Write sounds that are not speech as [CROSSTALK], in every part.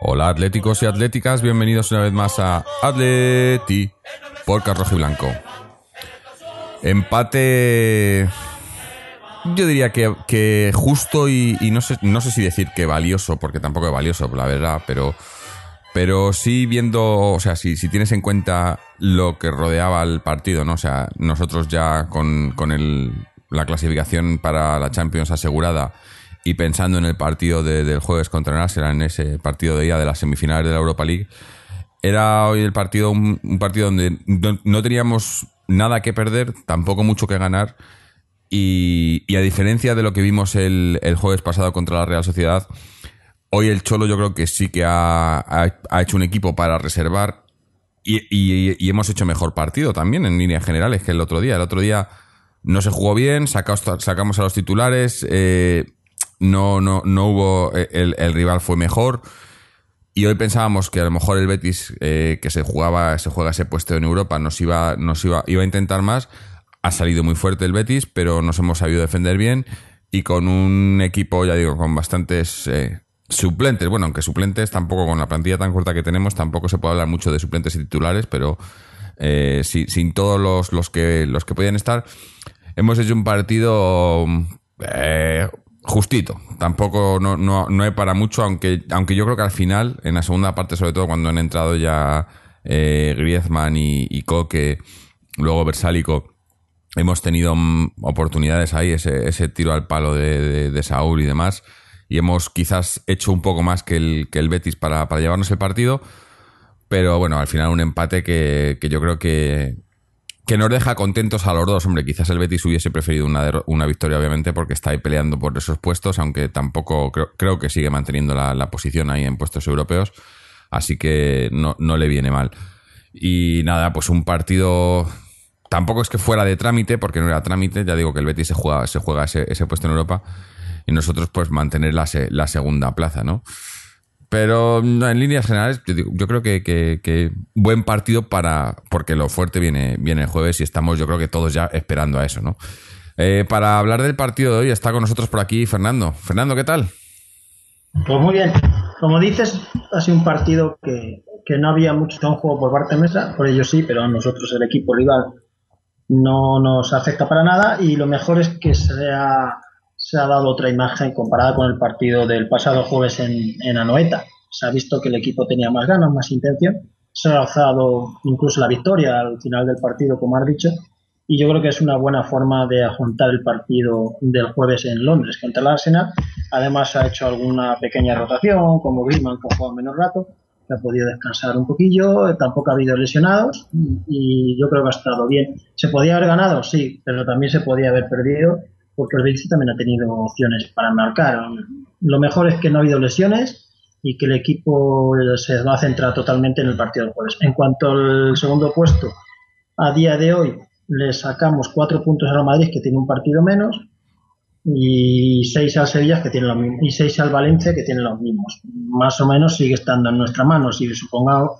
Hola atléticos y atléticas, bienvenidos una vez más a Atleti por Rojo y Blanco. Empate, yo diría que, justo y, no, sé, no sé si decir que valioso, porque tampoco es valioso, la verdad, pero, pero sí viendo, o sea, si, tienes en cuenta lo que rodeaba el partido, ¿no? O sea, nosotros ya con, con el, la clasificación para la Champions asegurada y pensando en el partido de- del jueves contra el Arsenal, en ese partido de día de las semifinales de la Europa League, era hoy el partido un, partido donde no, teníamos nada que perder, tampoco mucho que ganar. Y, a diferencia de lo que vimos el, el jueves pasado contra la Real Sociedad, hoy el Cholo yo creo que sí que ha, ha- hecho un equipo para reservar y hemos hecho mejor partido también en líneas generales que el otro día. El otro día no se jugó bien, sacamos, sacamos a los titulares, eh, no, no, no hubo, eh, el, el rival fue mejor. Y hoy pensábamos que a lo mejor el Betis, eh, que se jugaba, se juega ese puesto en Europa, nos iba, nos iba, iba a intentar más. Ha salido muy fuerte el Betis, pero nos hemos sabido defender bien. Y con un equipo, ya digo, con bastantes eh, suplentes. Bueno, aunque suplentes tampoco, con la plantilla tan corta que tenemos, tampoco se puede hablar mucho de suplentes y titulares, pero eh, si- sin todos los, los que los que podían estar, hemos hecho un partido justito. Tampoco no, no, no hay para mucho, aunque, aunque yo creo que al final, en la segunda parte, sobre todo cuando han entrado ya eh, Griezmann y, y Coque, luego Versálico, hemos tenido mm, oportunidades ahí, ese, ese tiro al palo de, de- de Saúl y demás, y hemos quizás hecho un poco más que el, que el Betis para, para llevarnos el partido, pero bueno, al final un empate que, que yo creo que, que nos deja contentos a los dos. Hombre, quizás el Betis hubiese preferido una, una victoria, obviamente, porque está ahí peleando por esos puestos, aunque tampoco creo, creo que sigue manteniendo la, la posición ahí en puestos europeos, así que no, no le viene mal. Y nada, pues un partido tampoco es que fuera de trámite, porque no era trámite, ya digo que el Betis se juega, se juega ese, ese puesto en Europa y nosotros pues mantener la, la segunda plaza, ¿no? Pero no, en líneas generales, yo, digo- yo creo que, que- buen partido para. Porque lo fuerte viene, viene el jueves y estamos, yo creo que todos ya esperando a eso, ¿no? Eh, para hablar del partido de hoy está con nosotros por aquí Fernando. Fernando, ¿qué tal? Pues muy bien. Como dices, ha sido un partido que, que no había mucho en juego por parte de Mesa, por ello sí, pero a nosotros el equipo rival no nos afecta para nada y lo mejor es que se ha, se ha dado otra imagen comparada con el partido del pasado jueves en, en Anoeta. Se ha visto que el equipo tenía más ganas, más intención. Se ha alzado incluso la victoria al final del partido, como has dicho, y yo creo que es una buena forma de afrontar el partido del jueves en Londres contra el Arsenal. Además ha hecho alguna pequeña rotación, como Griezmann que ha menos rato, que ha podido descansar un poquillo, tampoco ha habido lesionados y yo creo que ha estado bien. ¿Se podía haber ganado? Sí, pero también se podía haber perdido porque el Betis también ha tenido opciones para marcar. Lo mejor es que no ha habido lesiones y que el equipo se va a centrar totalmente en el partido del jueves. En cuanto al segundo puesto, a día de hoy le sacamos cuatro puntos al Madrid, que tiene un partido menos, y seis al Sevilla, que tiene y seis al Valencia, que tiene los mismos. Más o menos sigue estando en nuestra mano. Si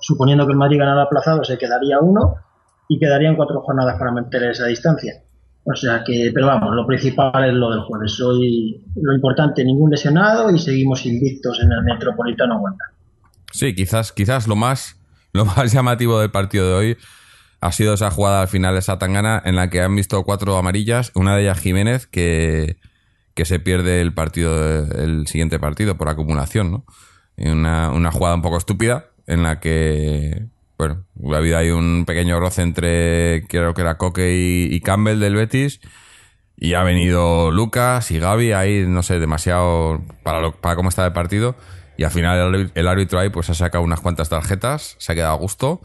suponiendo que el Madrid ganara aplazado, se quedaría uno y quedarían cuatro jornadas para mantener esa distancia. O sea que, pero vamos, lo principal es lo del jueves. Hoy lo importante, ningún lesionado y seguimos invictos en el Metropolitano Wanda. Sí, quizás, quizás lo más, lo más [LAUGHS] llamativo del partido de hoy ha sido esa jugada al final de Satangana en la que han visto cuatro amarillas, una de ellas Jiménez, que, que se pierde el partido, el siguiente partido por acumulación, ¿no? Una, una jugada un poco estúpida en la que, bueno, ha habido ahí un pequeño roce entre, creo que era Coque y, Campbell del Betis. Y ha venido Lucas y Gaby ahí, no sé, demasiado para, lo, para cómo estaba el partido. Y al final el, árbitro- el árbitro ahí pues ha sacado unas cuantas tarjetas, se ha quedado a gusto.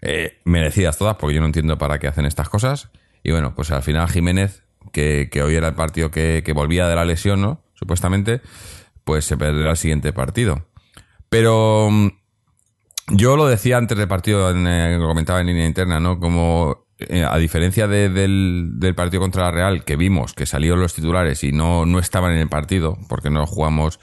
eh, merecidas todas, porque yo no entiendo para qué hacen estas cosas. Y bueno, pues al final Jiménez, que, que hoy era el partido que, que volvía de la lesión, ¿no? Supuestamente, pues se perderá el siguiente partido. Pero mm, yo lo decía antes del partido, en, eh, lo comentaba en línea interna, ¿no? Como eh, a diferencia de- del, partido contra la Real, que vimos que salieron los titulares y no, no estaban en el partido, porque no jugamos,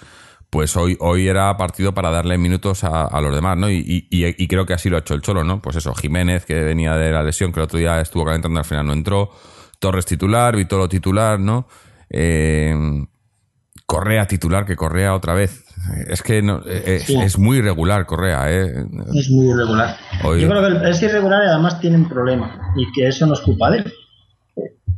pues hoy, hoy era partido para darle minutos a, los demás, ¿no? Y, y- y- y creo que así lo ha hecho el Cholo, ¿no? Pues eso, Jiménez, que venía de la lesión, que el otro día estuvo calentando, al final no entró, Torres titular, Vitolo titular, ¿no? Eh, Correa titular, que Correa otra vez. Es que no, eh, es, Sí. es muy irregular Correa, ¿eh? Es muy irregular. Hoy- Yo creo que es irregular y además tiene un problema y que eso no es culpa de él.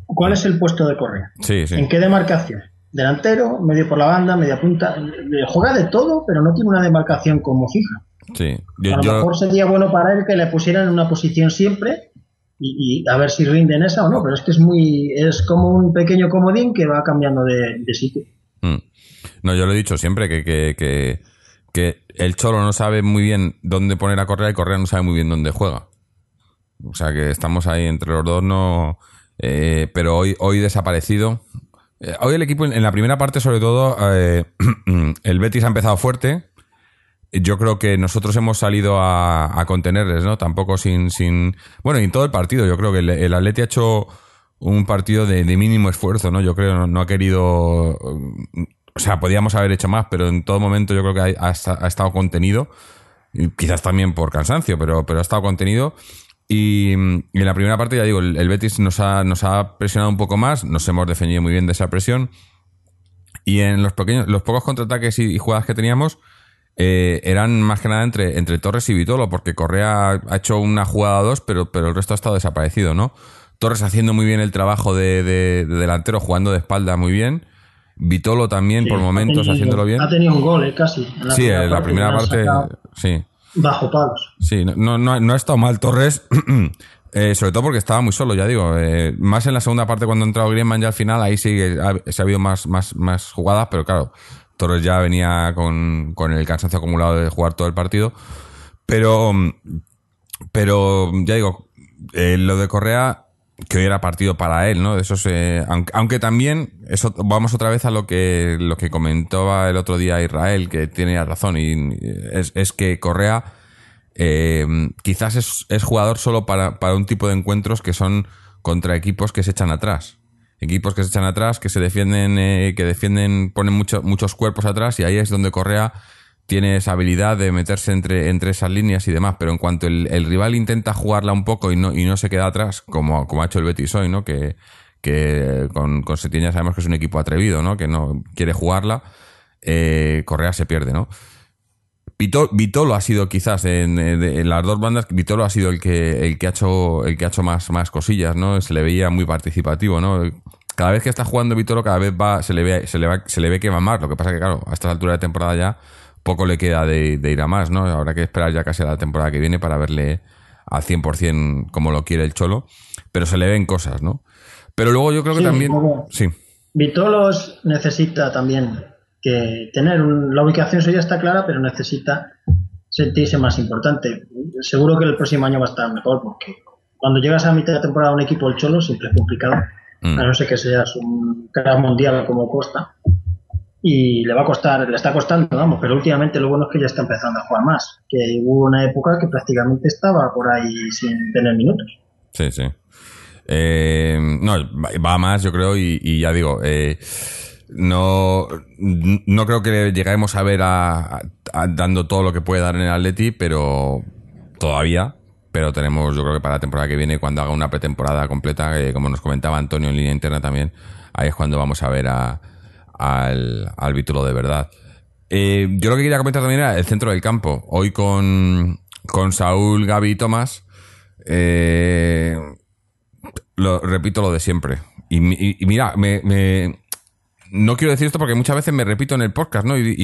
¿Cuál es el puesto de Correa? Sí, sí. ¿En qué demarcación? Delantero, medio por la banda, media punta. Eh, Juega de todo, pero no tiene una demarcación como fija. Sí. A lo yo- mejor sería bueno para él que le pusieran en una posición siempre y, y a ver si rinde en esa o no, pero es que es muy es como un pequeño comodín que va cambiando de, de sitio. Mm. No, yo lo he dicho siempre que, que, que, el Cholo no sabe muy bien dónde poner a Correa y Correa no sabe muy bien dónde juega. O sea que estamos ahí entre los dos, no. eh, pero hoy, hoy desaparecido. Eh, hoy el equipo, en la primera parte, sobre todo, eh, [CLEARS THROAT] el Betis ha empezado fuerte. Yo creo que nosotros hemos salido a, a contenerles, ¿no? Tampoco sin, sin. Bueno, y en todo el partido, yo creo que el, el Atleti ha hecho un partido de, mínimo esfuerzo, ¿no? Yo creo, no, no ha querido. O sea, podíamos haber hecho más, pero en todo momento yo creo que ha, ha esta- ha estado contenido. Quizás también por cansancio, pero, pero ha estado contenido. Y, en la primera parte, ya digo, el, Betis nos ha, nos ha presionado un poco más, nos hemos defendido muy bien de esa presión. Y en los pequeños, los pocos contraataques y, y jugadas que teníamos, eh, eran más que nada entre, entre Torres y Vitolo, porque Correa ha hecho una jugada o dos, pero, pero el resto ha estado desaparecido, ¿no? Torres haciendo muy bien el trabajo de, de- de delantero, jugando de espalda muy bien. Vitolo también, Sí, por momentos, tenido- haciéndolo bien. Ha tenido un gol, eh, casi. en Sí, en la primera parte, sí. Bajo palos. Sí, no, no, no ha estado mal Torres, [CLEARS THROAT] eh, sobre todo porque estaba muy solo, ya digo. eh, más en la segunda parte cuando ha entrado Griezmann ya al final, ahí sí ha, se ha habido más, más, más jugadas, pero claro, Torres ya venía con, con el cansancio acumulado de jugar todo el partido. Pero, pero ya digo, eh, lo de Correa, que hoy era partido para él, ¿no? Eso se, aunque, aunque también, eso vamos otra vez a lo que, lo que comentaba el otro día Israel, que tiene razón, y es, es que Correa eh, quizás es, es jugador solo para, para un tipo de encuentros que son contra equipos que se echan atrás. Equipos que se echan atrás, que se defienden, eh, que defienden, ponen mucho- muchos cuerpos atrás y ahí es donde Correa tiene esa habilidad de meterse entre, entre esas líneas y demás, pero en cuanto el, rival intenta jugarla un poco y no, y no se queda atrás, como, como ha hecho el Betis hoy, ¿no? Que, que con, con Setién ya sabemos que es un equipo atrevido, ¿no? Que no quiere jugarla, eh, Correa se pierde, ¿no? Vito- Vitolo ha sido quizás en las dos bandas, Vitolo ha sido el que, el que ha hecho, el que ha hecho más, más cosillas, ¿no? Se le veía muy participativo, ¿no? Cada vez que está jugando Vitolo, cada vez va, se le ve, se le va, se le ve que va más. Lo que pasa que, claro, a esta altura de temporada ya poco le queda de, de ir a más, ¿no? Habrá que esperar ya casi a la temporada que viene para verle al 100% como lo quiere el Cholo. Pero se le ven cosas, ¿no? Pero luego yo creo que también... Sí, Vitolos necesita también que tener un- la ubicación suya está clara, pero necesita sentirse más importante. Seguro que el próximo año va a estar mejor, porque cuando llegas a mitad de temporada a un equipo el Cholo siempre es complicado, Mm. a no ser que seas un cara mundial como Costa. Y le va a costar, le está costando, vamos, pero últimamente lo bueno es que ya está empezando a jugar más. Que hubo una época que prácticamente estaba por ahí sin tener minutos. Sí, sí. Eh, no, va- más, yo creo, y, y ya digo, eh, no, no creo que lleguemos a ver a, a- dando todo lo que puede dar en el Atleti, pero todavía. Pero tenemos, yo creo que para la temporada que viene, cuando haga una pretemporada completa, eh, como nos comentaba Antonio en línea interna también, ahí es cuando vamos a ver a, al, al de verdad. Eh, yo lo que quería comentar también era el centro del campo. Hoy con, con Saúl, Gaby y Tomás. Eh, lo, repito lo de siempre. Y, y- mira, me, me- no quiero decir esto porque muchas veces me repito en el podcast, ¿no? Y,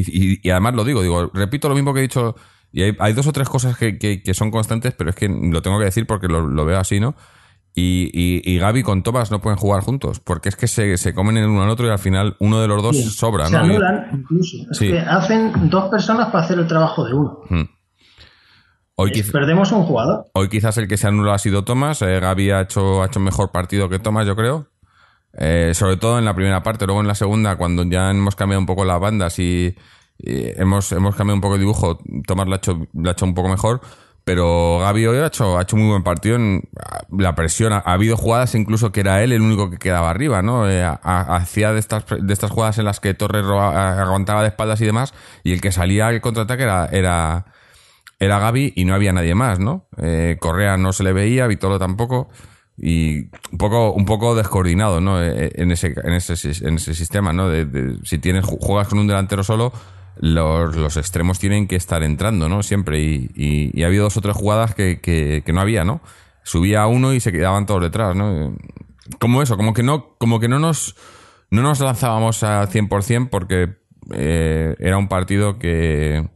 y- además lo digo, digo, repito lo mismo que he dicho. Y hay, hay dos o tres cosas que, que- que son constantes, pero es que lo tengo que decir porque lo, lo veo así, ¿no? Y, y, y Gaby con Tomás no pueden jugar juntos, porque es que se, se comen el uno al otro y al final uno de los dos Sí, sobra, Se anulan incluso. Es Sí. que hacen dos personas para hacer el trabajo de uno. Hmm. Hoy, quiz- Perdemos un jugador. hoy quizás el que se anuló ha sido Tomás. Eh, Gaby ha hecho, ha hecho mejor partido que Tomás, yo creo. Eh, sobre todo en la primera parte. Luego en la segunda, cuando ya hemos cambiado un poco las bandas y, y hemos, hemos cambiado un poco el dibujo, Tomás lo ha, hecho, lo ha hecho un poco mejor. Pero Gaby hoy ha hecho, ha hecho muy buen partido en la presión. Ha, habido jugadas incluso que era él el único que quedaba arriba, ¿no? Eh, hacía de estas, de estas jugadas en las que Torres aguantaba de espaldas y demás, y el que salía al contraataque era, era, era Gaby y no había nadie más, ¿no? Eh, Correa no se le veía, Vitolo tampoco, y un poco, un poco descoordinado, ¿no? Eh, en ese, en ese, en ese sistema, ¿no? De, si tienes, juegas con un delantero solo, los, los, extremos tienen que estar entrando, ¿no? Siempre. Y, y, ha habido dos o tres jugadas que, que, no había, ¿no? Subía uno y se quedaban todos detrás, ¿no? Como eso, como que no, como que no nos, no nos lanzábamos al 100% porque eh, era un partido que,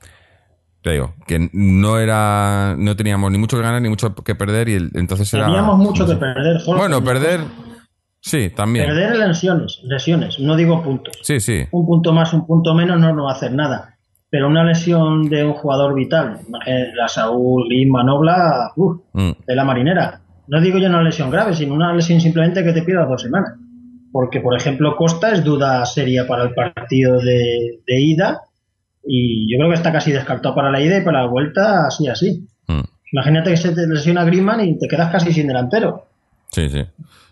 te digo, que no era, no teníamos ni mucho que ganar ni mucho que perder y entonces era... Teníamos mucho que perder, Bueno, perder Sí, también. Perder lesiones, lesiones, no digo puntos. Sí, sí. Un punto más, un punto menos no nos va a hacer nada. Pero una lesión de un jugador vital, la Saúl y Manobla, mm. de la marinera. No digo yo una lesión grave, sino una lesión simplemente que te pierdas dos semanas. Porque, por ejemplo, Costa es duda seria para el partido de, ida y yo creo que está casi descartado para la ida y para la vuelta, así, así. Mm. Imagínate que se te lesiona Griezmann y te quedas casi sin delantero. Sí, sí.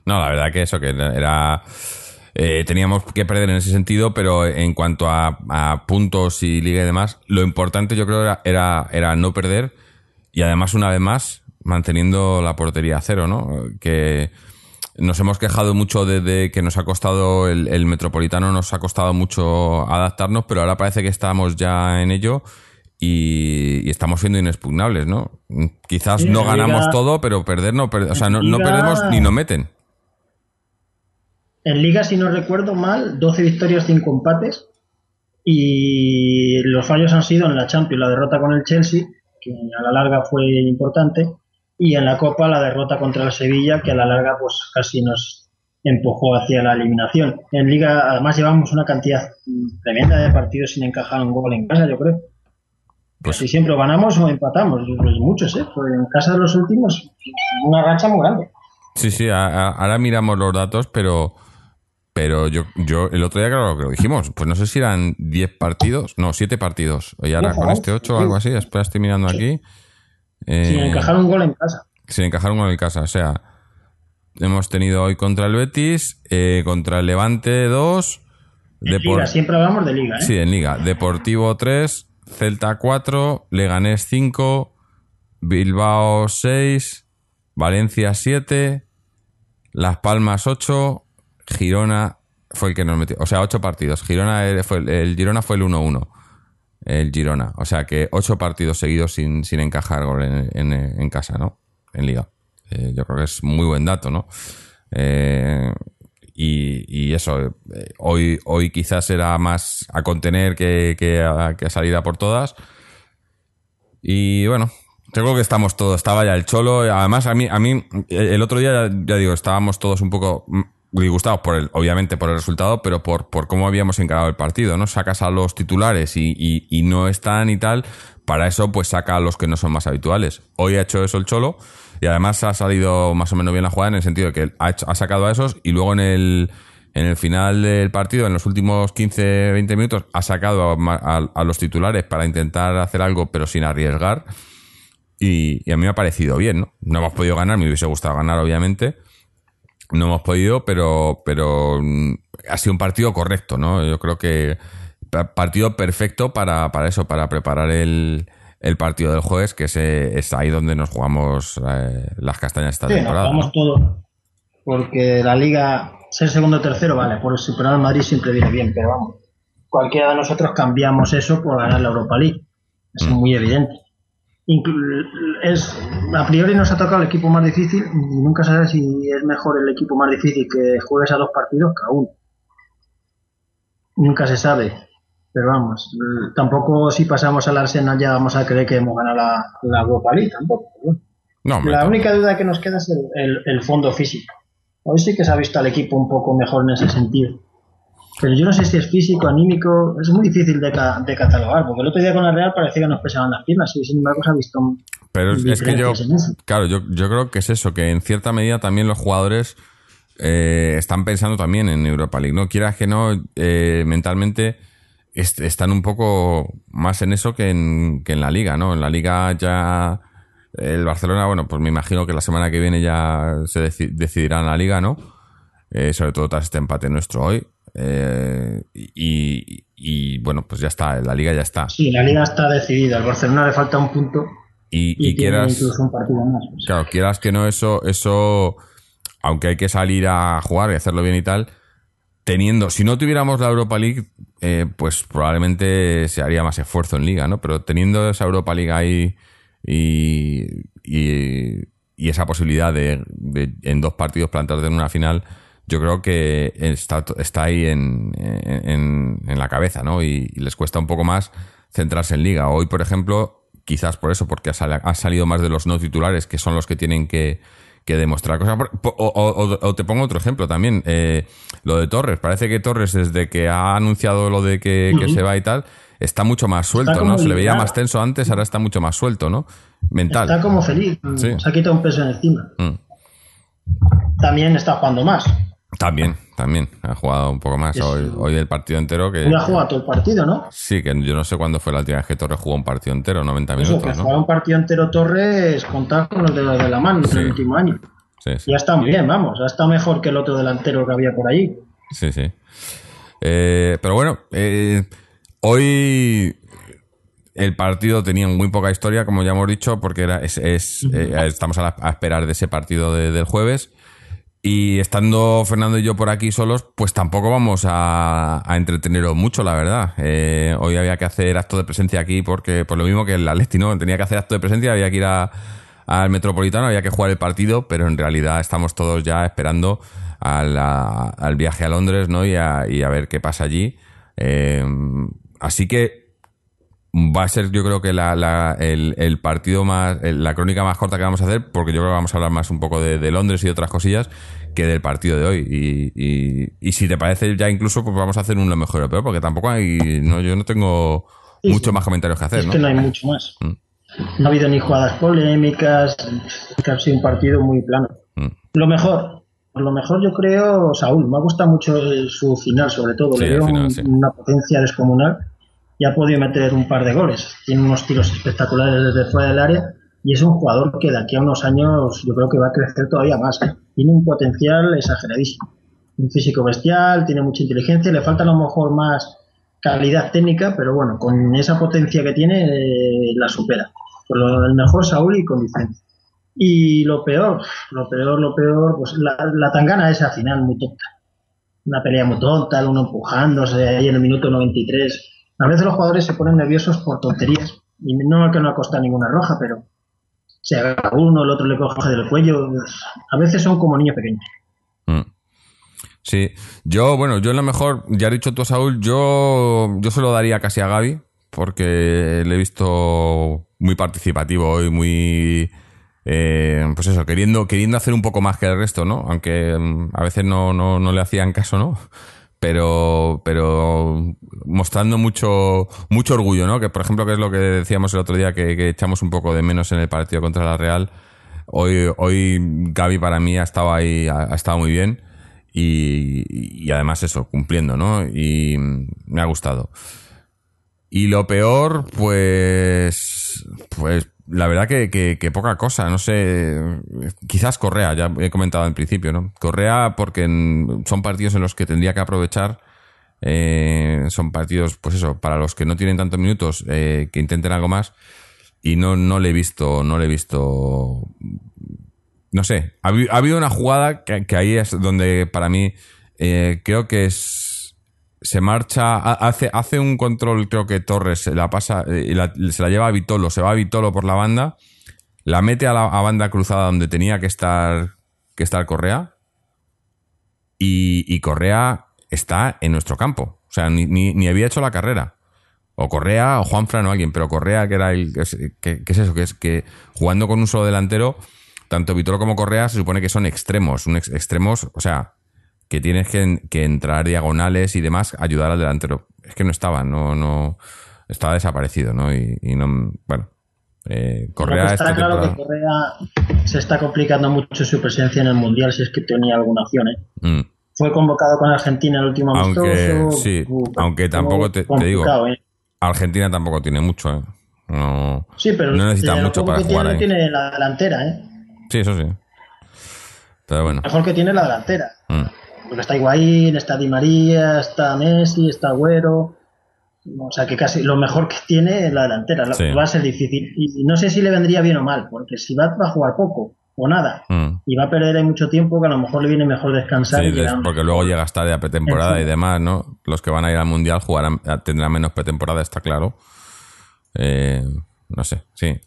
No, la verdad que eso, que era... Eh, teníamos que perder en ese sentido, pero en cuanto a, puntos y liga y demás, lo importante yo creo era, era, era, no perder y además una vez más manteniendo la portería a cero, ¿no? Que nos hemos quejado mucho de, que nos ha costado el, el, Metropolitano, nos ha costado mucho adaptarnos, pero ahora parece que estamos ya en ello y, estamos siendo inexpugnables, ¿no? Quizás no ganamos todo, pero perder no, o sea, no, no perdemos ni nos meten. En Liga, si no recuerdo mal, 12 victorias, 5 empates. Y los fallos han sido en la Champions, la derrota con el Chelsea, que a la larga fue importante, y en la Copa la derrota contra el Sevilla, que a la larga pues casi nos empujó hacia la eliminación. En Liga además llevamos una cantidad tremenda de partidos sin encajar un gol en casa, yo creo. Pues si siempre ganamos o empatamos, pues muchos, ¿eh? Pues en casa de los últimos, una racha muy grande. Sí, sí, ahora miramos los datos, pero pero yo, yo el otro día, claro, que lo dijimos, pues no sé si eran 10 partidos, no, 7 partidos. Y ahora con este 8 o algo así, espera, estoy mirando aquí. Eh, sin encajar un gol en casa. Sin encajar un gol en casa, o sea, hemos tenido hoy contra el Betis, eh, contra el Levante 2. En liga, siempre hablamos de liga, ¿eh? Sí, en liga. Deportivo 3, Celta 4, Leganés 5, Bilbao 6, Valencia 7, Las Palmas 8, Girona fue el que nos metió. O sea, ocho partidos. Girona fue el, Girona fue el 1-1. El Girona. O sea que ocho partidos seguidos sin, sin encajar gol en, casa, ¿no? En liga. Eh, yo creo que es muy buen dato, ¿no? Eh, y, eso, eh, hoy, hoy quizás era más a contener que, que, a, que a salir a por todas. Y bueno, creo que estamos todos, estaba ya el cholo. Además, a mí, a mí el otro día, ya digo, estábamos todos un poco disgustados por el, obviamente por el resultado, pero por, por cómo habíamos encarado el partido, ¿no? Sacas a los titulares y, y, no están y tal, para eso pues saca a los que no son más habituales. Hoy ha hecho eso el Cholo y además ha salido más o menos bien la jugada en el sentido de que ha, ha sacado a esos y luego en el, en el final del partido, en los últimos 15, 20 minutos, ha sacado a, a, los titulares para intentar hacer algo pero sin arriesgar. Y, y, a mí me ha parecido bien, ¿no? No hemos podido ganar, me hubiese gustado ganar, obviamente no hemos podido, pero, pero mm, ha sido un partido correcto, ¿no? Yo creo que partido perfecto para, para eso, para preparar el, el partido del jueves, que es, es ahí donde nos jugamos eh, las castañas esta sí, temporada. Nos todo. Porque la liga, ser segundo o tercero, vale, por superar al Madrid siempre viene bien, pero vamos, cualquiera de nosotros cambiamos eso por ganar la Europa League. Es mm. muy evidente es a priori nos ha tocado el equipo más difícil y nunca sabes si es mejor el equipo más difícil que juegues a dos partidos que a uno. Nunca se sabe. Pero vamos, tampoco si pasamos al Arsenal ya vamos a creer que hemos ganado la, la Europa League, tampoco. la única duda que nos queda es el, el fondo físico. Hoy sí que se ha visto al equipo un poco mejor en ese sentido. Pero yo no sé si es físico, anímico, es muy difícil de, de catalogar, porque el otro día con la Real parecía que nos pesaban las piernas y sin embargo se ha visto. Pero es, que yo, claro, yo, yo creo que es eso, que en cierta medida también los jugadores eh, están pensando también en Europa League, ¿no? Quieras que no, eh, mentalmente están un poco más en eso que en, que en la liga, ¿no? En la liga ya El Barcelona, bueno, pues me imagino que la semana que viene ya se deci- decidirá en la liga, ¿no? Eh, sobre todo tras este empate nuestro hoy. Eh, y, y, bueno, pues ya está, la liga ya está. Sí, la liga está decidida. Al Barcelona le falta un punto Y, y, y tiene quieras, incluso un partido más. Sea, claro, quieras que no, eso, eso, aunque hay que salir a jugar y hacerlo bien y tal, teniendo, si no tuviéramos la Europa League, eh, pues probablemente se haría más esfuerzo en liga, ¿no? Pero teniendo esa Europa League ahí y, esa posibilidad de, en dos partidos plantarte en una final, yo creo que está, está ahí en, la cabeza, ¿no? Y, y les cuesta un poco más centrarse en liga. Hoy, por ejemplo, quizás por eso, porque ha salido más de los no titulares, que son los que tienen que, que demostrar cosas. O, o- o te pongo otro ejemplo también, eh, lo de Torres. Parece que Torres, desde que ha anunciado lo de que, se va y tal, está mucho más suelto, ¿no? Se le veía más tenso antes, ahora está mucho más suelto, ¿no? Mental. Está como feliz. Sí. Se ha quitado un peso encima. Mm. También está jugando más. También, también. Ha jugado un poco más Es- hoy, hoy el partido entero que... Ha jugado todo el partido, ¿no? Sí, que yo no sé cuándo fue la última vez que Torres jugó un partido entero, 90 Eso, que minutos, ¿no? un partido entero Torres, contar con los dedos de la mano en el último año. Sí, sí. Ya está muy bien, vamos. Ya está mejor que el otro delantero que había por ahí. Sí, sí. Eh, pero bueno, eh, hoy el partido tenía muy poca historia, como ya hemos dicho, porque era, es, es, eh, estamos a, la- a esperar de ese partido de- del jueves. Y estando Fernando y yo por aquí solos, pues tampoco vamos a, a entreteneros mucho, la verdad. Eh, hoy había que hacer acto de presencia aquí porque, por lo mismo que el Atleti, ¿no? Tenía que hacer acto de presencia, había que ir a- al Metropolitano, había que jugar el partido, pero en realidad estamos todos ya esperando al viaje a Londres, ¿no? Y a, y a ver qué pasa allí. Eh, así que va a ser yo creo que la, la- el, el partido más, el- la crónica más corta que vamos a hacer, porque yo creo que vamos a hablar más un poco de, de Londres y de otras cosillas que del partido de hoy. Y, y- y si te parece ya incluso, pues vamos a hacer un lo mejor o peor, porque tampoco hay, no, yo no tengo Sí, muchos sí. más comentarios que hacer, es ¿no? que no hay mucho más. Mm. No ha habido ni jugadas polémicas, ha sido un partido muy plano. Mm. Lo mejor, lo mejor yo creo, Saúl, me ha gustado mucho su final, sobre todo, Sí, le veo final, un- sí. una potencia descomunal y ha podido meter un par de goles. Tiene unos tiros espectaculares desde fuera del área y es un jugador que de aquí a unos años yo creo que va a crecer todavía más. Tiene un potencial exageradísimo. Un físico bestial, tiene mucha inteligencia, le falta a lo mejor más calidad técnica, pero bueno, con esa potencia que tiene eh, la supera. Por lo, el mejor Saúl y con diferencia. Y lo peor, lo peor, lo peor, pues la, la tangana esa final muy tonta. Una pelea muy tonta, uno empujándose ahí en el minuto 93. A veces los jugadores se ponen nerviosos por tonterías. Y no que no ha ninguna roja, pero se agarra uno, el otro le coge del cuello. A veces son como niños pequeños. Mm. Sí, yo, bueno, yo en lo mejor, ya has dicho tú, Saúl, yo, yo se lo daría casi a Gaby, porque le he visto muy participativo hoy, muy, eh, pues eso, queriendo, queriendo hacer un poco más que el resto, ¿no? Aunque mm, a veces no, no, no le hacían caso, ¿no? Pero, pero mostrando mucho, mucho orgullo, ¿no? Que por ejemplo, que es lo que decíamos el otro día, que, echamos un poco de menos en el partido contra la Real. Hoy, hoy Gaby para mí ha estado ahí, ha, ha estado muy bien y, y además eso, cumpliendo, ¿no? Y me ha gustado. Y lo peor, pues, pues la verdad que, que- poca cosa, no sé, quizás Correa, ya he comentado al principio, ¿no? Correa porque en- son partidos en los que tendría que aprovechar, eh, son partidos, pues eso, para los que no tienen tantos minutos, eh, que intenten algo más y no, no le he visto, no le he visto no sé, ha, habi- ha habido una jugada que, que ahí es donde para mí eh, creo que es se marcha, ha- hace, hace un control, creo que Torres se la pasa, eh, se la lleva a Vitolo, se va a Vitolo por la banda, la mete a la banda cruzada donde tenía que estar, que estar Correa, y, Correa está en nuestro campo. O sea, ni, ni, había hecho la carrera. O Correa, o Juanfran o alguien, pero Correa, que era el. que es, eso? Que es que jugando con un solo delantero, tanto Vitolo como Correa se supone que son extremos. Un ex- extremos, o sea, que tienes que, que entrar diagonales y demás, ayudar al delantero. Es que no estaba, no, no. Estaba desaparecido, ¿no? Y, y no. Bueno. Eh, Correa está claro que Correa se está complicando mucho su presencia en el Mundial si es que tenía alguna opción. ¿eh? Mm. Fue convocado con Argentina en el último Aunque, amistoso. sí, Uh, aunque tampoco te- te digo. ¿eh? Argentina tampoco tiene mucho, ¿eh? No, Sí, pero no necesita mucho para que jugar tiene, ahí. tiene la delantera, ¿eh? Sí, eso sí. Pero bueno. Mejor que tiene la delantera. Mm. Porque está Higuaín, está Di María, está Messi, está Agüero. O sea que casi lo mejor que tiene es la delantera. Sí. Va a ser difícil. Y no sé si le vendría bien o mal, porque si va, va a jugar poco o nada Mm. y va a perder ahí mucho tiempo, que a lo mejor le viene mejor descansar. Sí, y des- porque luego llega hasta de pretemporada y Encima. demás, ¿no? Los que van a ir al mundial jugarán, tendrán menos pretemporada, está claro. Eh, no sé, sí.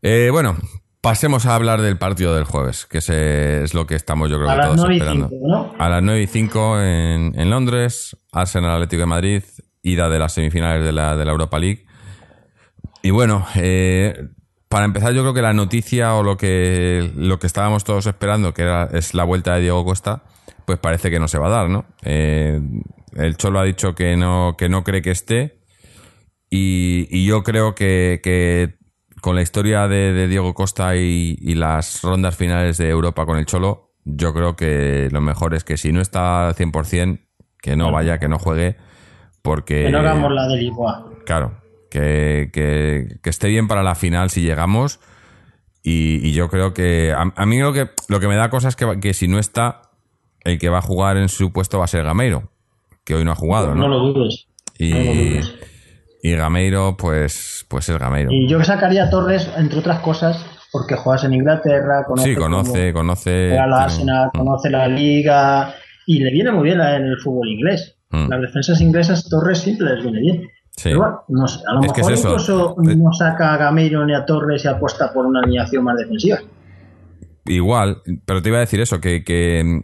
Eh, bueno, pasemos a hablar del partido del jueves, que ese es lo que estamos yo creo A que todos 9 y esperando. 5, ¿no? A las 9 y 5 en, en Londres, Arsenal Atlético de Madrid, ida de las semifinales de la, de la Europa League. Y bueno, eh, para empezar, yo creo que la noticia o lo que, lo que estábamos todos esperando, que era, es la vuelta de Diego Costa, pues parece que no se va a dar, ¿no? Eh, el Cholo ha dicho que no, que no cree que esté. Y, y yo creo que, que con la historia de, de Diego Costa y, y las rondas finales de Europa con el Cholo, yo creo que lo mejor es que si no está al 100%, que no vaya, que no juegue, porque... Que no hagamos la de Lisboa. Claro, que, que- que esté bien para la final si llegamos. Y, y yo creo que. A, a mí lo que, lo que me da cosa es que, que si no está, el que va a jugar en su puesto va a ser Gameiro, que hoy no ha jugado, ¿no? No lo dudes. y, no lo dudes. Y Gameiro, pues, pues es Gameiro. Y yo que sacaría a Torres, entre otras cosas, porque juegas en Inglaterra, conoce, Sí, conoce, conoce. juega la Arsenal, Mm, conoce la liga y le viene muy bien en el fútbol inglés. Mm. Las defensas inglesas, Torres siempre les viene bien. Sí. Pero bueno, no sé, a lo Es es mejor eso. incluso no saca a Gameiro ni a Torres y apuesta por una alineación más defensiva. Igual, pero te iba a decir eso, que, que,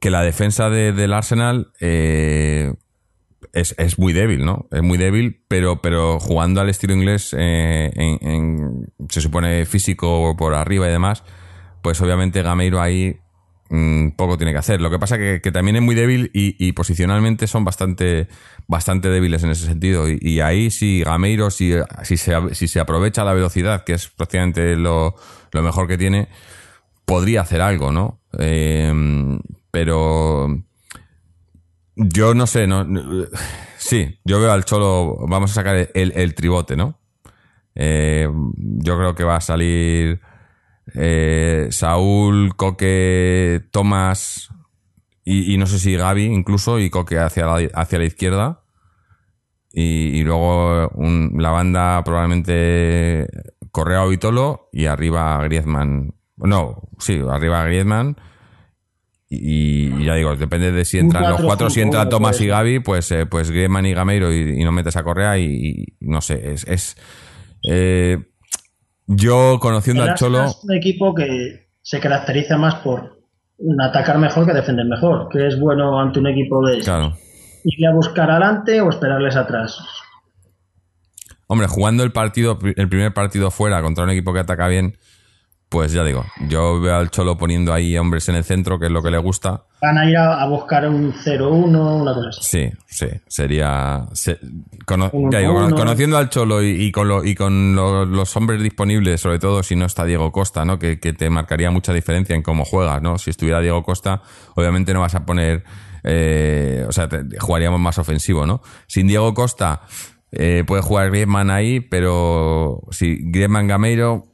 que la defensa de- del Arsenal eh, es, es muy débil, ¿no? Es muy débil, pero, pero jugando al estilo inglés, eh, se supone físico por arriba y demás, pues obviamente Gameiro ahí mm, poco tiene que hacer. Lo que pasa que, que también es muy débil y, posicionalmente son bastante, bastante débiles en ese sentido. Y, y ahí si Gameiro, si, si, se, si se aprovecha la velocidad, que es prácticamente lo, lo mejor que tiene, podría hacer algo, ¿no? Eh, pero yo no sé, no, sí, yo veo al Cholo, vamos a sacar el, el tribote, ¿no? Eh, yo creo que va a salir eh, Saúl, Coque, Tomás y, no sé si Gaby incluso y Coque hacia la, hacia la izquierda. Y, y luego un- la banda probablemente Correa o Vitolo y arriba Griezmann. No, sí, arriba Griezmann. Y, y ya digo, depende de si entran los cuatro, si 4-5-1 entra Tomás y. Gaby, pues, eh, pues Griezmann y Gameiro y, y no metes a Correa y, y no sé, es... es eh, yo conociendo al Cholo... es un equipo que se caracteriza más por atacar mejor que defender mejor, que es bueno ante un equipo de Claro. ir a buscar adelante o esperarles atrás. Hombre, jugando el partido, el primer partido fuera contra un equipo que ataca bien, pues ya digo, yo veo al Cholo poniendo ahí hombres en el centro, que es lo que le gusta. Van a ir a, a buscar un 0-1, una cosa así. Sí, sí, sería... se- cono- Un ya digo, cono- conociendo al Cholo y, y con, lo- y con lo- los hombres disponibles, sobre todo si no está Diego Costa, ¿no? Que, que te marcaría mucha diferencia en cómo juegas, ¿no? Si estuviera Diego Costa, obviamente no vas a poner... eh, o sea, te- jugaríamos más ofensivo, ¿no? Sin Diego Costa... eh, puede jugar Griezmann ahí, pero si Griezmann Gameiro,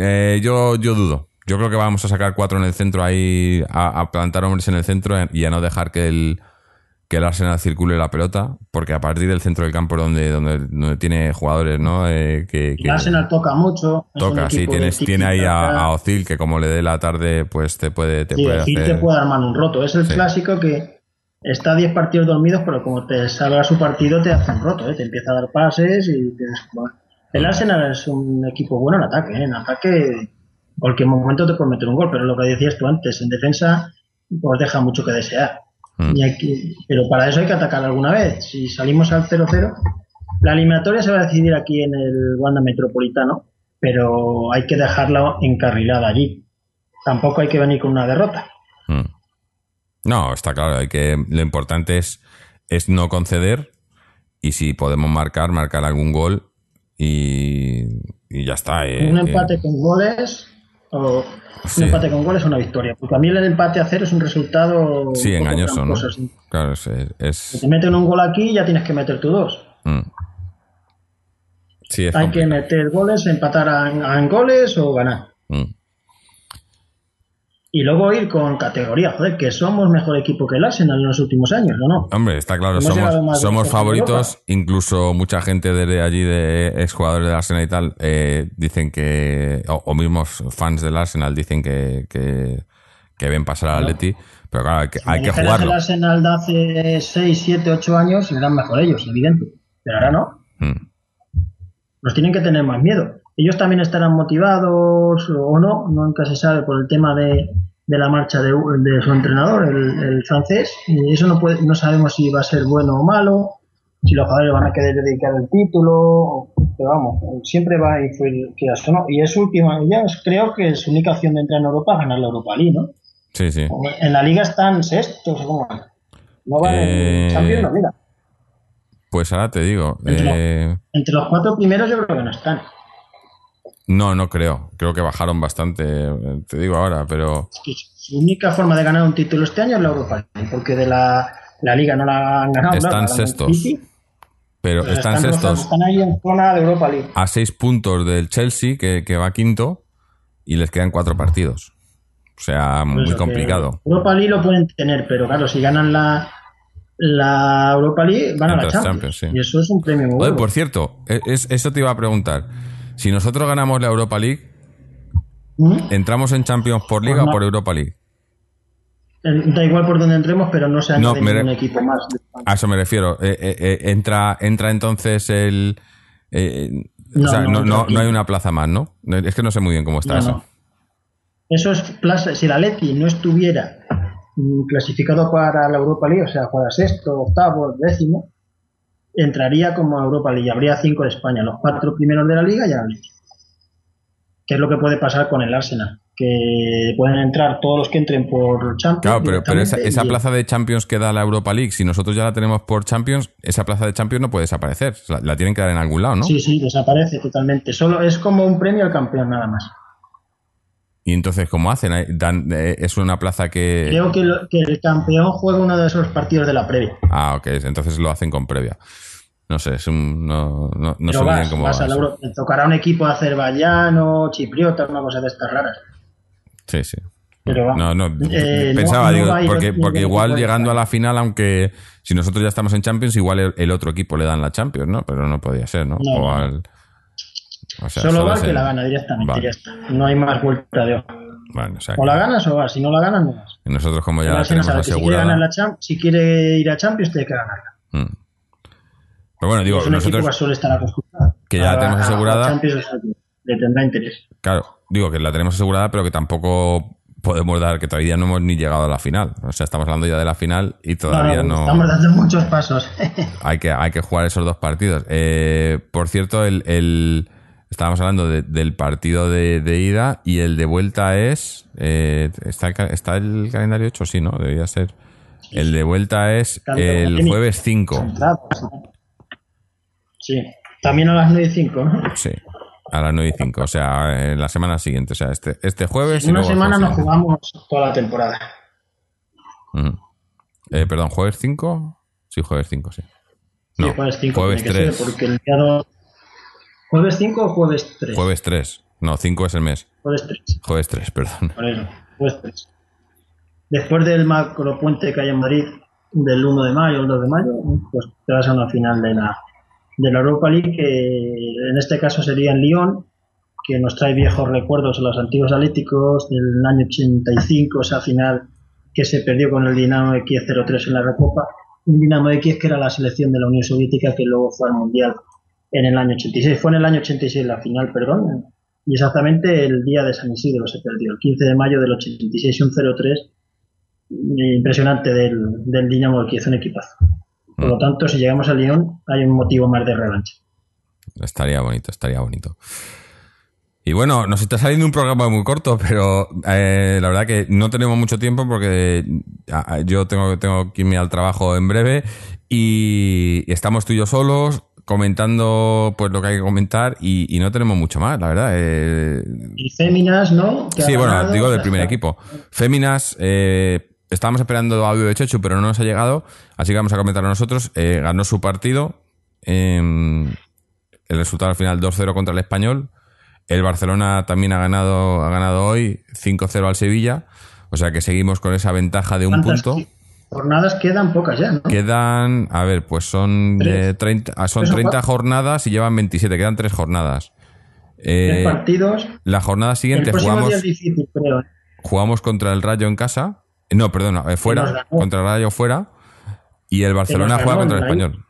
eh, yo, yo dudo. Yo creo que vamos a sacar cuatro en el centro ahí, a, a plantar hombres en el centro y a no dejar que el, que el Arsenal circule la pelota, porque a partir del centro del campo donde, donde, donde tiene jugadores, ¿no? Eh, que, El que Arsenal toca mucho. toca, sí, tienes, tiene ahí a, a Ozil que como le dé la tarde, pues te puede, te Sí, puede el hacer. te puede armar un roto. Es el Sí. clásico que está 10 partidos dormidos, pero como te salga su partido, te hace un roto. ¿eh? Te empieza a dar pases y tienes. bueno. El Arsenal es un equipo bueno en ataque. ¿eh? En ataque, en cualquier momento te puede meter un gol, pero lo que decías tú antes, en defensa, pues deja mucho que desear. Mm. Y aquí- pero para eso hay que atacar alguna vez. Si salimos al 0-0, la eliminatoria se va a decidir aquí en el Wanda Metropolitano, pero hay que dejarla encarrilada allí. Tampoco hay que venir con una derrota. Mm. No, está claro, hay que, lo importante es, es no conceder y si podemos marcar, marcar algún gol y, y ya está. eh, un empate con goles o Sí. un empate con goles es una victoria. Porque a mí el empate a cero es un resultado Sí, un ¿no? Claro, es, es- Si te meten un gol aquí, ya tienes que meter tú dos. mm. Sí, Hay que meter goles, empatar a- en goles o ganar. Mm. Y luego ir con categoría, joder, que somos mejor equipo que el Arsenal en los últimos años, ¿o no? Hombre, está claro, somos, somos favoritos. Incluso mucha gente de allí, de exjugadores del Arsenal y tal, eh, dicen que, o, o mismos fans del Arsenal dicen que, que, que ven pasar al Atleti. Pero claro, hay que, hay Si que me dijeras jugarlo. El Arsenal de hace 6, 7, 8 años eran mejor ellos, evidente. Pero ahora no. Mm. Nos tienen que tener más miedo. Ellos también estarán motivados o no, nunca se sabe por el tema de, de la marcha de, de su entrenador, el, el francés. Y eso no, puede, no sabemos si va a ser bueno o malo, si los jugadores van a querer dedicar el título, pero vamos, siempre va a influir quieras o no. Y es última, ya creo que su única opción de entrar en Europa es ganar la Europa League, ¿no? Sí, sí. En la liga están sextos, ¿cómo? No van Eh, en Champions, no, mira. Pues ahora te digo. Entre los- eh, Entre los cuatro primeros yo creo que no están. No, no creo. Creo que bajaron bastante. Te digo ahora, pero. Su única forma de ganar un título este año es la Europa League, porque de la, la liga no la han ganado. Están claro, sextos. Pero pero están sextos Están ahí en zona de Europa League. a seis puntos del Chelsea, que, que va quinto, y les quedan cuatro partidos. O sea, Por muy complicado. Europa League lo pueden tener, pero claro, si ganan la, la Europa League, van a la Champions. Champions, sí. Y eso es un premio muy Oye, bueno. por cierto, e- es- eso te iba a preguntar. Si nosotros ganamos la Europa League, ¿Mm? ¿entramos en Champions por Liga Pues no. o por Europa League? Eh, Da igual por donde entremos, pero no se No, añade me ningún equipo más. A eso me refiero. Eh, eh, eh, entra, entra entonces el. eh, No, o sea, no, no, no, no hay una plaza más, ¿no? No, Es que no sé muy bien cómo está No, eso. no. Eso es plaza. Si el Atleti no estuviera mm, clasificado para la Europa League, o sea, fuera sexto, octavo, décimo, entraría como Europa League. Habría cinco de España, los cuatro primeros de la liga y Atleti. ¿Qué es lo que puede pasar con el Arsenal? Que pueden entrar todos los que entren por Champions. Claro, pero, pero esa, plaza de Champions que da la Europa League, si nosotros ya la tenemos por Champions, esa plaza de Champions no puede desaparecer. La, la tienen que dar en algún lado, ¿no? Sí, sí, desaparece totalmente. Solo es como un premio al campeón nada más. Y entonces, ¿cómo hacen? Dan, eh, es una plaza que. Creo que, lo- que el campeón juega uno de esos partidos de la previa. Ah, ok. Entonces lo hacen con previa. No sé, es un. No, no, no sé bien cómo vas va a. Euro- te tocará un equipo azerbaiyano, chipriota, una cosa de estas raras. Sí, sí. Pero va. No, no, Eh, pensaba, no- digo, porque, porque igual llegando a la final, aunque si nosotros ya estamos en Champions, igual el, el otro equipo le dan la Champions, ¿no? Pero no podía ser, ¿no? O al- o sea, Solo va el que la gana directamente, Vale. ya está. No hay más vuelta de hoja. Bueno, o sea, O la ganas o vas, si no la ganas, no vas. nosotros como ya la tenemos si quiere, asegurada. ganar la Cham- si quiere ir a Champions, tiene que ganarla. Mm. Pero bueno, digo, es un equipo nosotros, que suele estar acostumbrado. que ya la tenemos a asegurada. Champions, o sea, que le tendrá interés. claro, digo que la tenemos asegurada, pero que tampoco podemos dar, que todavía no hemos ni llegado a la final. O sea, estamos hablando ya de la final y todavía no. Estamos dando muchos pasos. hay que, hay que jugar esos dos partidos. Eh, por cierto, el, el- estábamos hablando de- del partido de, de ida y el de vuelta es. eh, ¿está, ¿Está el calendario hecho? Sí, ¿no? Debería ser. El de vuelta es el jueves 5. Claro, pues, sí. También a las 9 y 5, ¿no? Sí, a las 9 y 5. O sea, en la semana siguiente. O sea, este, este jueves. y En una luego el semana nos jugamos toda la temporada. Ujú. Eh, perdón, ¿jueves 5? Sí, jueves 5, sí. Sí, No, jueves 5 jueves tiene que 3. ser, porque el día 2... ¿Jueves 5 o jueves 3? Jueves 3. No, 5 es el mes. Jueves 3, Jueves 3, perdón. eso. Jueves 3. Después del macro puente que hay en Madrid del 1 de mayo el 2 de mayo, pues te vas a una final de la, de la Europa League, que en este caso sería en Lyon, que nos trae viejos recuerdos a los antiguos atléticos del año 85, esa final que se perdió con el Dinamo Kiev 0-3 en la Recopa. Un Dinamo Kiev que era la selección de la Unión Soviética que luego fue al Mundial en el año 86. Fue en el año 86 la final, perdón. Y exactamente el día de San Isidro se perdió, el 15 de mayo del 86, un 0-3 impresionante del, del Dinamo de Kiev, un equipazo. Por lo tanto, si llegamos a Lyon, hay un motivo más de revancha. Estaría bonito, estaría bonito. Y bueno, nos está saliendo un programa muy corto, pero eh, la verdad que no tenemos mucho tiempo porque ah, yo tengo, tengo que irme al trabajo en breve y estamos tú y yo solos comentando pues lo que hay que comentar y, y no tenemos mucho más, la verdad. eh, Y Féminas, ¿no? Sí, bueno, digo del primer equipo. Féminas, eh, estábamos esperando audio de Chechu, pero no nos ha llegado, así que vamos a comentarlo nosotros. Eh, ganó su partido. eh, el resultado al final 2-0 contra el Español. El Barcelona también ha ganado, ha ganado hoy 5-0 al Sevilla. O sea que seguimos con esa ventaja de un ¿Cuántas punto. Jornadas quedan pocas ya, ¿no? Quedan, a ver, pues son, eh, 30, ah, son Tres o 30 cuatro. jornadas y llevan 27, quedan tres jornadas. Tres Eh, partidos. la jornada siguiente jugamos, día es difícil, creo. ¿eh? jugamos contra el Rayo en casa. Eh, No, perdón, eh, fuera, contra el Rayo fuera. Y el Barcelona juega contra el Rayo. Español.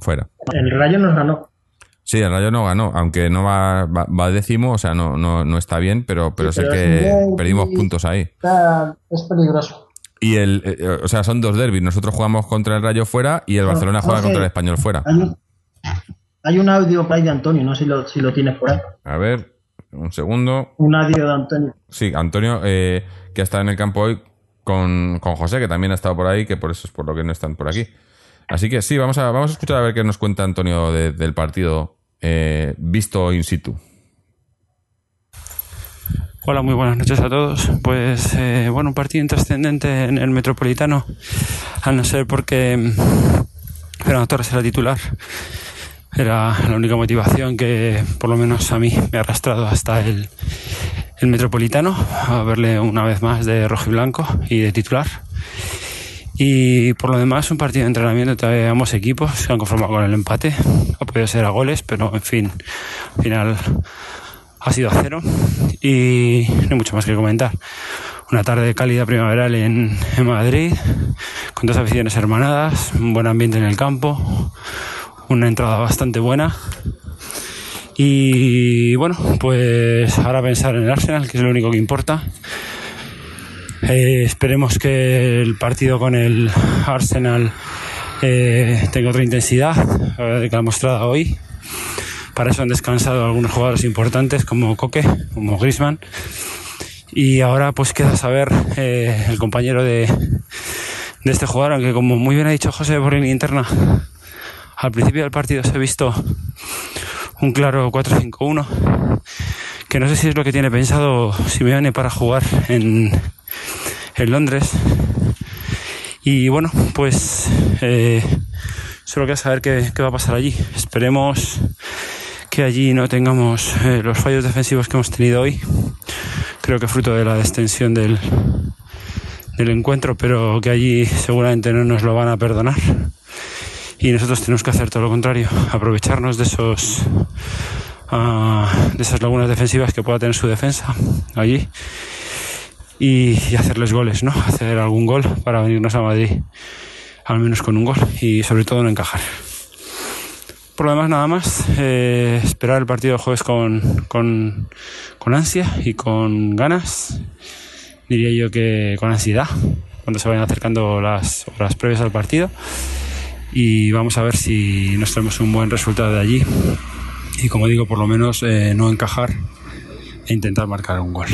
Fuera. El Rayo nos ganó. Sí, el Rayo no ganó, aunque no va, va, va décimo, o sea, no, no, no está bien, pero, pero Sí, sé pero que perdimos puntos ahí. Está- es peligroso. Y el, eh, o sea, son dos derbis. Nosotros jugamos contra el Rayo fuera y el No, Barcelona juega Jorge. contra el Español fuera. Hay un, hay un audio por ahí de Antonio, no sé si lo, si lo tienes por ahí. A ver, un segundo. Un audio de Antonio. Sí, Antonio, eh, que ha estado en el campo hoy con, con José, que también ha estado por ahí, que por eso es por lo que no están por aquí. Así que sí, vamos a, vamos a escuchar a ver qué nos cuenta Antonio de- del partido eh, visto in situ. Hola, muy buenas noches a todos. Pues eh, bueno, un partido intrascendente en el Metropolitano, al no ser porque mm, Fernando Torres era titular. Era la única motivación que por lo menos a mí me ha arrastrado hasta el, el Metropolitano, a verle una vez más de rojo y blanco y de titular. Y por lo demás, un partido de entrenamiento de ambos equipos se han conformado con el empate. Ha podido ser a goles, pero en fin, al final ha sido a cero y no hay mucho más que comentar. Una tarde cálida primaveral en, Madrid, con dos aficiones hermanadas, un buen ambiente en el campo, una entrada bastante buena. Y bueno, pues ahora pensar en el Arsenal, que es lo único que importa. Eh, esperemos que el partido con el Arsenal eh, tenga otra intensidad de que ha mostrado hoy. Para eso han descansado algunos jugadores importantes como Coque, como Griezmann. Y ahora pues queda saber eh, el compañero de, de este jugador, aunque como muy bien ha dicho José por interna, al principio del partido se ha visto un claro 4-5-1, que no sé si es lo que tiene pensado Simeone para jugar en, en Londres. Y bueno, pues eh, solo queda saber qué, qué va a pasar allí. Esperemos que allí no tengamos eh, los fallos defensivos que hemos tenido hoy. Creo que fruto de la extensión del, del encuentro, pero que allí seguramente no nos lo van a perdonar. Y nosotros tenemos que hacer todo lo contrario, aprovecharnos de esos ah, de esas lagunas defensivas que pueda tener su defensa allí y, y hacerles goles, ¿no? Hacer algún gol para venirnos a Madrid, al menos con un gol y sobre todo no encajar. Por lo demás, nada más. eh, esperar el partido del jueves con, con, con ansia y con ganas. Diría yo que con ansiedad, cuando se vayan acercando las horas previas al partido. Y vamos a ver si nos traemos un buen resultado de allí. Y como digo, por lo menos eh, no encajar e intentar marcar un gol.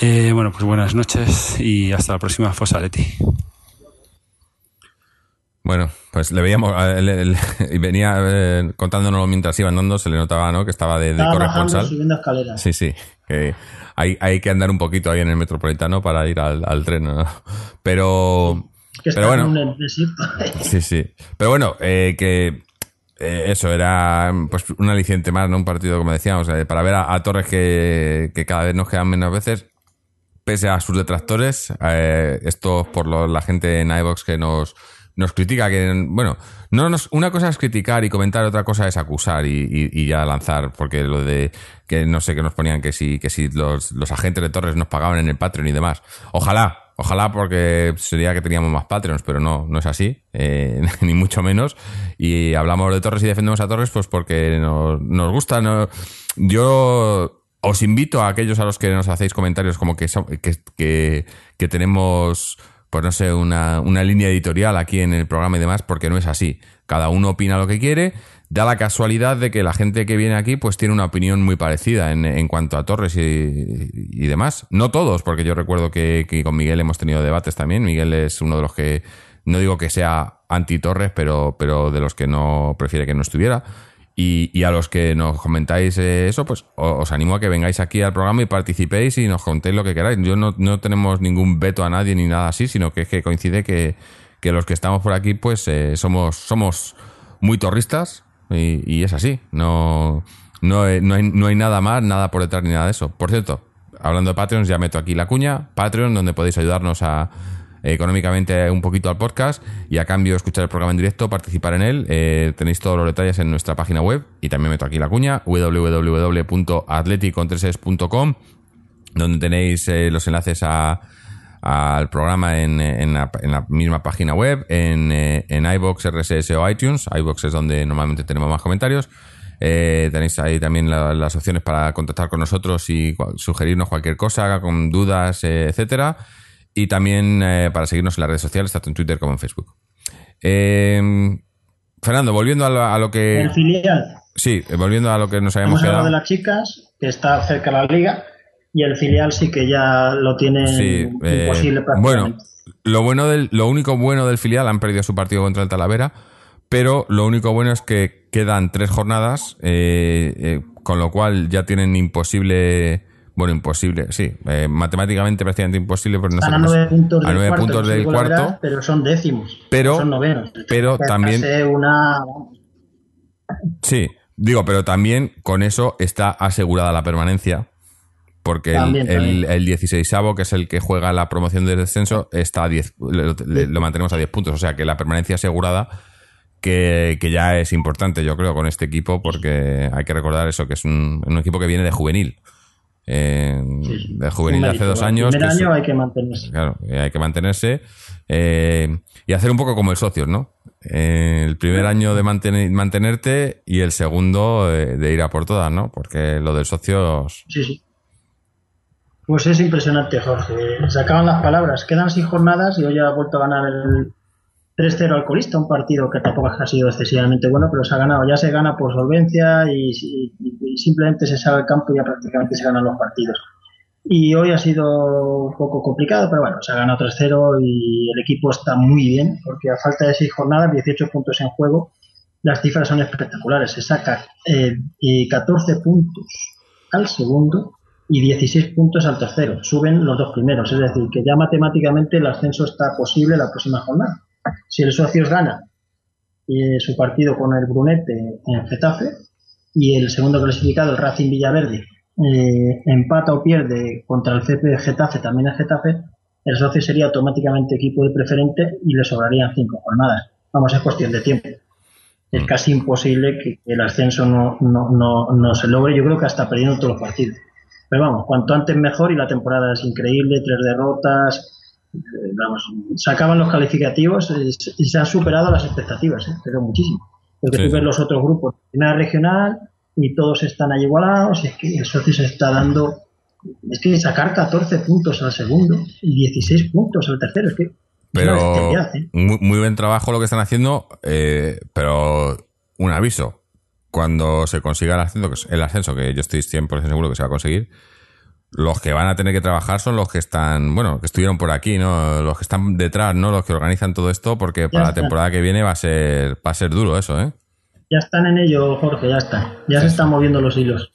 Eh, bueno, pues buenas noches y hasta la próxima Fosa Leti. Bueno, pues le veíamos, él- él- [LAUGHS] y venía eh, contándonos mientras iba andando, se le notaba, ¿no? Que estaba de, de Estaba corresponsal. subiendo escaleras. Sí, sí. Que hay, hay que andar un poquito ahí en el metropolitano para ir al, al tren, ¿no? Pero, Que pero bueno, en un desierto. sí, sí. Pero bueno, eh, que eh, eso era pues un aliciente más, ¿no? Un partido, como decíamos, eh, para ver a, a Torres que, que cada vez nos quedan menos veces, pese a sus detractores. Eh, esto es por lo- la gente en iVox que nos, nos critica, que, bueno, no nos, una cosa es criticar y comentar, otra cosa es acusar y, y- ya lanzar, porque lo de que no sé, que nos ponían que si, que si los, los agentes de Torres nos pagaban en el Patreon y demás. Ojalá, ojalá porque sería que teníamos más Patreons, pero no, no es así, eh, [LAUGHS] ni mucho menos. Y hablamos de Torres y defendemos a Torres, pues porque nos, nos gusta, ¿no? Yo os invito a aquellos a los que nos hacéis comentarios como que, que, que, que tenemos, pues no sé, una, una línea editorial aquí en el programa y demás, porque no es así. Cada uno opina lo que quiere. Da la casualidad de que la gente que viene aquí pues tiene una opinión muy parecida en, en cuanto a Torres y, y demás. No todos, porque yo recuerdo que, que con Miguel hemos tenido debates también. Miguel es uno de los que, no digo que sea anti-Torres, pero, pero de los que no prefiere que no estuviera. Y, y a los que nos comentáis eh, eso, pues os animo a que vengáis aquí al programa y participéis y nos contéis lo que queráis. Yo no, no tenemos ningún veto a nadie ni nada así, sino que es que coincide que, que los que estamos por aquí, pues eh, somos, somos muy torristas Y, y es así. No, no, no, hay, no hay nada más, nada por detrás ni nada de eso. Por cierto, hablando de Patreons, ya meto aquí la cuña. Patreon, donde podéis ayudarnos a económicamente un poquito al podcast y a cambio escuchar el programa en directo, participar en él. Eh, tenéis todos los detalles en nuestra página web y también meto aquí la cuña www.atleticontreses.com donde tenéis eh, los enlaces al programa en, la, misma página web, en, eh, en iBox, RSS o iTunes. iBox es donde normalmente tenemos más comentarios. Eh, tenéis ahí también la, las opciones para contactar con nosotros y sugerirnos cualquier cosa, con dudas, etcétera y también eh, para seguirnos en las redes sociales, tanto en Twitter como en Facebook. Eh, Fernando, volviendo a lo, a lo, que... El filial. Sí, volviendo a lo que nos habíamos Hemos quedado. de las chicas, que está cerca de la liga, y el filial sí que ya lo tiene sí, eh, imposible Bueno, lo, bueno del, lo único bueno del filial, han perdido su partido contra el Talavera, pero lo único bueno es que quedan tres jornadas, eh, con lo cual ya tienen imposible bueno, imposible, sí. Eh, matemáticamente prácticamente imposible, pero no Están a nueve puntos a del cuarto, puntos del cuarto. pero son décimos. Pero, son novenos. pero también. Una... Sí, digo, pero también con eso está asegurada la permanencia. Porque También, el, también. el, el 16 que es el que juega la promoción del descenso, está a 10, lo, lo mantenemos a 10 puntos. O sea que la permanencia asegurada, que, que, ya es importante, yo creo, con este equipo, porque hay que recordar eso, que es un, un equipo que viene de juvenil. Eh, Sí, de juvenil de hace dos El años. primer que año es- hay que mantenerse. Claro, hay que mantenerse eh, y hacer un poco como el socios, ¿no? Eh, el primer año de mantener- mantenerte y el segundo eh, de ir a por todas, ¿no? Porque lo del socios. Sí, sí. Pues es impresionante, Jorge. Se acaban las palabras. Quedan seis jornadas y hoy ha vuelto a ganar el 3-0 al colista, un partido que tampoco ha sido excesivamente bueno, pero se ha ganado. Ya se gana por solvencia y, simplemente se sale al campo y ya prácticamente se ganan los partidos. Y hoy ha sido un poco complicado, pero bueno, se ha ganado 3-0 y el equipo está muy bien, porque a falta de seis jornadas, 18 puntos en juego, las cifras son espectaculares. Se saca eh, 14 puntos al segundo y 16 puntos al tercero. Suben los dos primeros, es decir, que ya matemáticamente el ascenso está posible la próxima jornada. Si el Socios gana eh, su partido con el Brunete en Getafe y el segundo clasificado, el Racing Villaverde, eh, empata o pierde contra el CP de Getafe, también en Getafe, el socio sería automáticamente equipo de preferente y le sobrarían cinco jornadas. Vamos, es cuestión de tiempo. Es casi imposible que, el ascenso no, no, no, no se logre. Yo creo que hasta perdiendo todos los partidos. Pero vamos, cuanto antes mejor y la temporada es increíble, tres derrotas, vamos, sacaban los calificativos eh, y se han superado las expectativas, ¿eh? pero muchísimo. Porque Sí, tú ves los otros grupos, primera regional, y todos están ahí igualados, y es que el socio se está dando, es que sacar 14 puntos al segundo y 16 puntos al tercero, es que Pero ¿eh? muy, muy buen trabajo lo que están haciendo, eh, pero un aviso. Cuando se consiga el ascenso, el ascenso, que yo estoy 100% seguro que se va a conseguir, los que van a tener que trabajar son los que están, bueno, que estuvieron por aquí, ¿no? Los que están detrás, ¿no? Los que organizan todo esto, porque para la está. temporada que viene va a ser, va a ser duro eso, ¿eh? Ya están en ello, Jorge, ya están. Ya se están moviendo los hilos.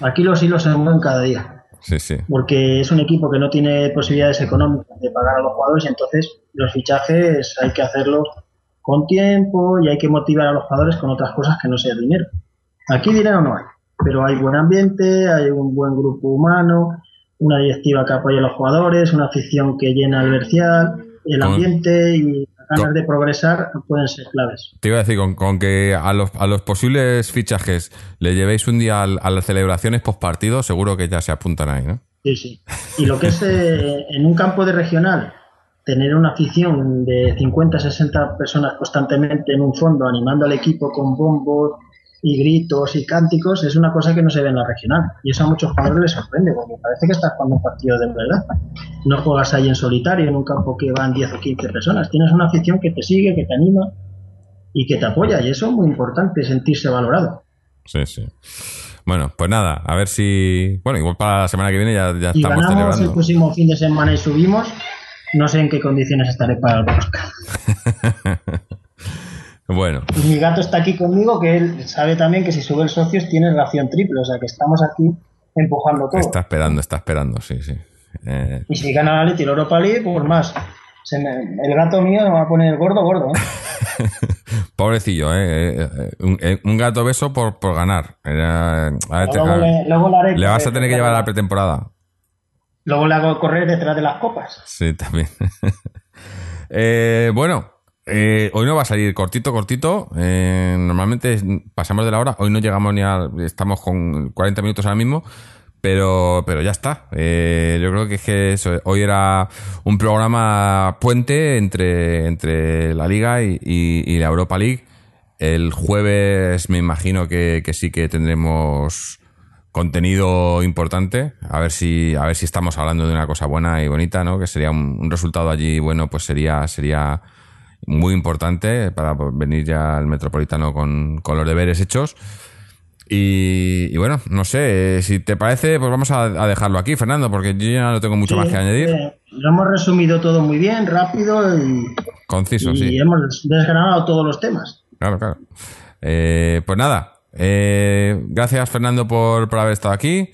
Aquí los hilos se mueven cada día, Sí, sí. porque es un equipo que no tiene posibilidades económicas de pagar a los jugadores y entonces los fichajes hay que hacerlos con tiempo y hay que motivar a los jugadores con otras cosas que no sea dinero. Aquí dinero no hay, pero hay buen ambiente, hay un buen grupo humano, una directiva que apoya a los jugadores, una afición que llena el vercial, el Con- ambiente y las ganas con- de progresar pueden ser claves. Te iba a decir, con, con que a los, a los posibles fichajes le llevéis un día al- a las celebraciones post partido, seguro que ya se apuntan ahí, ¿no? Sí, sí. Y lo que es eh, en un campo de regional, tener una afición de 50, 60 personas constantemente en un fondo animando al equipo con bombos y gritos y cánticos es una cosa que no se ve en la regional. Y eso a muchos jugadores les sorprende, porque parece que estás jugando un partido de verdad. No juegas ahí en solitario, en un campo que van 10 o 15 personas. Tienes una afición que te sigue, que te anima y que te apoya. Y eso es muy importante, sentirse valorado. Sí, sí. Bueno, pues nada, a ver si. Bueno, igual para la semana que viene ya, ya Y estamos ganamos el celebrando. próximo fin de semana y subimos. No sé en qué condiciones estaré para el podcast. [LAUGHS] Bueno, Y mi gato está aquí conmigo, que él sabe también que si sube el socios tiene ración triple, o sea que estamos aquí empujando todo. está esperando, está esperando, sí, sí. Eh, Y si gana la Leti la Europa League, pues más. Se me- el gato mío me va a poner gordo, gordo. ¿eh? [LAUGHS] Pobrecillo, ¿eh? Eh, Un, un gato beso por, por ganar. Era- a Luego le, luego le haré le vas a tener que llevar a la pretemporada. Luego le hago correr detrás de las copas. Sí, también. [LAUGHS] Eh, bueno, eh, hoy no va a salir cortito, cortito. Eh, normalmente pasamos de la hora. Hoy no llegamos ni a. Estamos con 40 minutos ahora mismo. Pero, pero ya está. Eh, yo creo que es que eso, hoy era un programa puente entre, entre la Liga y, la Europa League. El jueves me imagino que, que sí que tendremos contenido importante. A ver si, a ver si estamos hablando de una cosa buena y bonita, ¿no? Que sería un, un resultado allí bueno, pues sería, sería muy importante para venir ya al Metropolitano con, con los deberes hechos. Y, y bueno, no sé, eh, si te parece, pues vamos a, a dejarlo aquí, Fernando, porque yo ya no tengo mucho más que añadir. Eh, lo hemos resumido todo muy bien, rápido y, Conciso, y sí. hemos desgranado todos los temas. Claro, claro. Eh, pues nada, eh, gracias Fernando por, por haber estado aquí.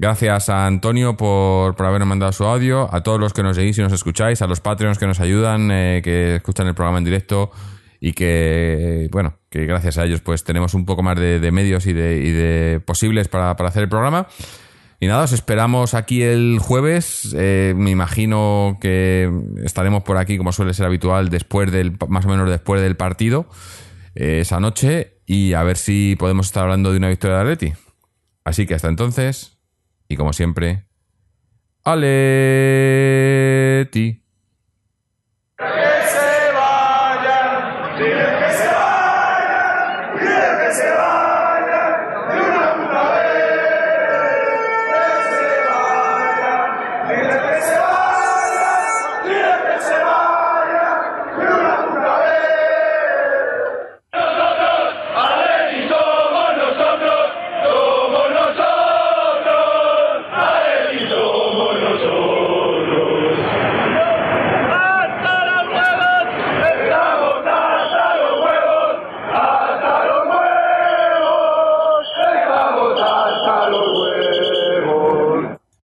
Gracias a Antonio por, por habernos mandado su audio, a todos los que nos seguís y nos escucháis, a los Patreons que nos ayudan, eh, que escuchan el programa en directo y que, bueno, que gracias a ellos pues tenemos un poco más de, medios y de, y de posibles para, para hacer el programa. Y nada, os esperamos aquí el jueves. Eh, me imagino que estaremos por aquí, como suele ser habitual, después del, más o menos después del partido, eh, esa noche, y a ver si podemos estar hablando de una victoria de Atleti. Así que hasta entonces, y como siempre, ¡Aleti!